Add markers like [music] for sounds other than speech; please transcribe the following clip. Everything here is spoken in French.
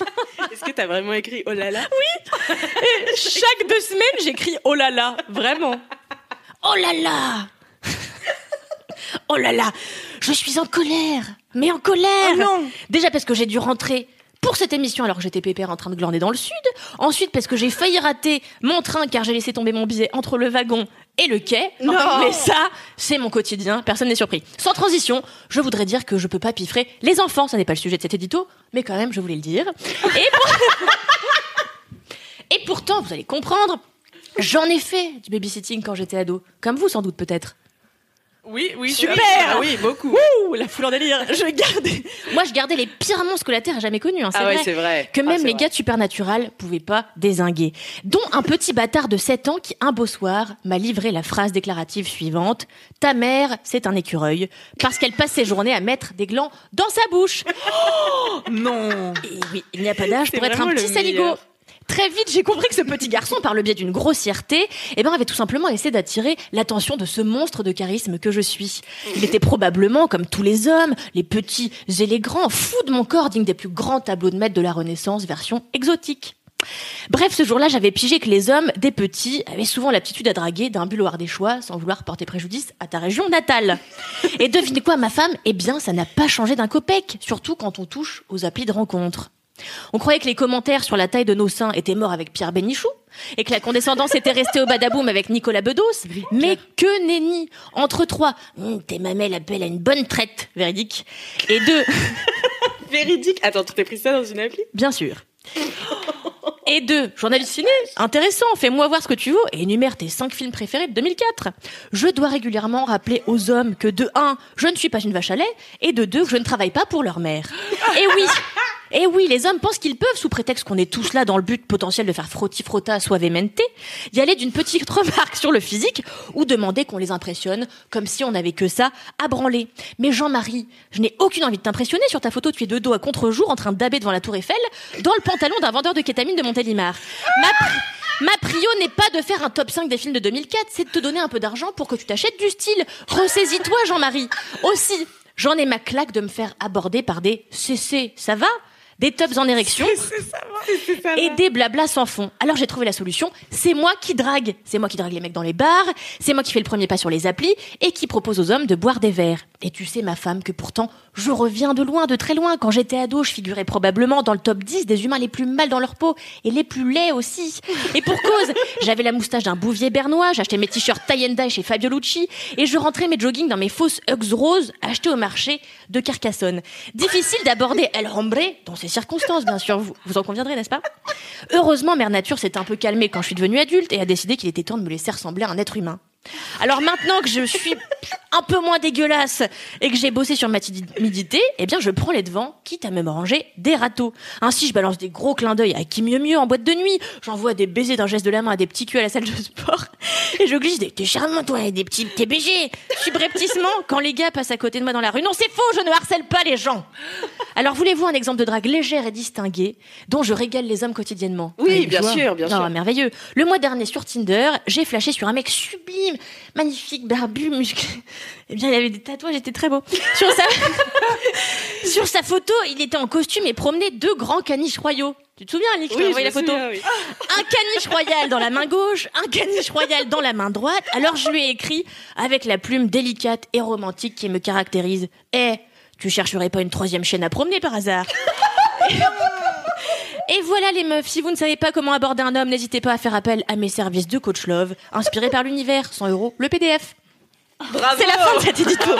[laughs] Est-ce que t'as vraiment écrit oh là là? Oui. Et Chaque deux semaines, j'écris oh là là, vraiment. Oh là là. Oh là là. Je suis en colère. Mais en colère. Oh non. Déjà parce que j'ai dû rentrer pour cette émission. Alors que j'étais pépère en train de glander dans le sud. Ensuite parce que j'ai failli rater mon train car j'ai laissé tomber mon billet entre le wagon et le quai. Non. Mais ça, c'est mon quotidien, personne n'est surpris. Sans transition, je voudrais dire que je peux pas piffrer les enfants, ça n'est pas le sujet de cet édito, mais quand même, je voulais le dire. Et, pour- [laughs] et pourtant, vous allez comprendre, j'en ai fait du babysitting quand j'étais ado, comme vous sans doute peut-être. Oui, oui. Super Ah oui, beaucoup. Ouh, la foule en délire. Je gardais. Moi, je gardais les pires monstres que la Terre a jamais connus. Hein, c'est Ah ouais, c'est vrai. Que Ah, même c'est les vrai. gars de Supernatural pouvaient pas désinguer. Dont un petit bâtard de 7 ans qui, un beau soir, m'a livré la phrase déclarative suivante. Ta mère, c'est un écureuil. Parce qu'elle passe ses journées à mettre des glands dans sa bouche. Non. Et oui, il n'y a pas d'âge pour être un petit saligo. Très vite, j'ai compris que ce petit garçon, par le biais d'une grossièreté, eh ben, avait tout simplement essayé d'attirer l'attention de ce monstre de charisme que je suis. Il était probablement, comme tous les hommes, les petits et les grands, fou de mon corps, digne des plus grands tableaux de maître de la Renaissance, version exotique. Bref, ce jour-là, j'avais pigé que les hommes, des petits, avaient souvent l'aptitude à draguer d'un bulloir des choix sans vouloir porter préjudice à ta région natale. Et devinez quoi, ma femme? Eh bien, ça n'a pas changé d'un copec, surtout quand on touche aux applis de rencontre. On croyait que les commentaires sur la taille de nos seins étaient morts avec Pierre Bénichou et que la condescendance était restée au badaboum avec Nicolas Bedos. Mais que nenni Entre trois, Hum, tes mamelles appellent à une bonne traite, véridique. Et deux, [laughs] Véridique. Attends, tu t'es pris ça dans une appli? Bien sûr. Et deux, journaliste ciné, intéressant, fais-moi voir ce que tu vaux et énumère tes cinq films préférés de 2004. Je dois régulièrement rappeler aux hommes que de un, je ne suis pas une vache à lait, et de deux, je ne travaille pas pour leur mère. Et oui, et oui, les hommes pensent qu'ils peuvent, sous prétexte qu'on est tous là dans le but potentiel de faire frotti-frotta suavemente, y aller d'une petite [laughs] remarque sur le physique ou demander qu'on les impressionne comme si on n'avait que ça à branler. Mais Jean-Marie, je n'ai aucune envie de t'impressionner sur ta photo, tu es de dos à contre-jour en train daber devant la tour Eiffel dans le pantalon d'un vendeur de kétamine de Montélimar. Ma, ma prio n'est pas de faire un top 5 des films de 2004, c'est de te donner un peu d'argent pour que tu t'achètes du style. Ressaisis-toi, Jean-Marie. Aussi, j'en ai ma claque de me faire aborder par des CC, ça va? Des tops en érection [laughs] et des blablas sans fond. Alors j'ai trouvé la solution, c'est moi qui drague. C'est moi qui drague les mecs dans les bars, c'est moi qui fais le premier pas sur les applis et qui propose aux hommes de boire des verres. Et tu sais ma femme que pourtant je reviens de loin, de très loin. Quand j'étais ado, je figurais probablement dans le top 10 des humains les plus mal dans leur peau et les plus laids aussi. Et pour cause, [laughs] j'avais la moustache d'un bouvier bernois, j'achetais mes t-shirts tie and dye chez Fabio Lucci et je rentrais mes joggings dans mes fausses Hugs roses achetées au marché de Carcassonne. Difficile d'aborder El Hombre dans ces circonstances, bien sûr, vous, vous en conviendrez, n'est-ce pas? Heureusement, Mère Nature s'est un peu calmée quand je suis devenue adulte et a décidé qu'il était temps de me laisser ressembler à un être humain. Alors maintenant que je suis un peu moins dégueulasse et que j'ai bossé sur ma timidité, eh bien je prends les devants, quitte à me ranger des râteaux. Ainsi, je balance des gros clins d'œil à qui mieux mieux en boîte de nuit. J'envoie des baisers d'un geste de la main à des petits culs à la salle de sport. Et je glisse des t'es charmant toi et des petits TBG. Subrepticement, quand les gars passent à côté de moi dans la rue. Non, c'est faux, je ne harcèle pas les gens. Alors voulez-vous un exemple de drague légère et distinguée dont je régale les hommes quotidiennement Oui, bien sûr, bien Ah, sûr. merveilleux. Le mois dernier sur Tinder, j'ai flashé sur un mec sublime, magnifique, barbu, musclé. Eh bien, il avait des tatouages, était très beau. Sur sa, [laughs] sur sa photo, il était en costume et promenait deux grands caniches royaux. Tu te souviens, Nick, je t'ai Oui, envoyé la photo souviens, oui. un caniche royal dans la main gauche, un caniche royal dans la main droite. Alors je lui ai écrit avec la plume délicate et romantique qui me caractérise. Eh, tu chercherais pas une troisième chaîne à promener par hasard [laughs] Et voilà les meufs, si vous ne savez pas comment aborder un homme, n'hésitez pas à faire appel à mes services de coach love, inspiré par l'univers, 100 euros, le PDF. Bravo C'est la fin de cet édito.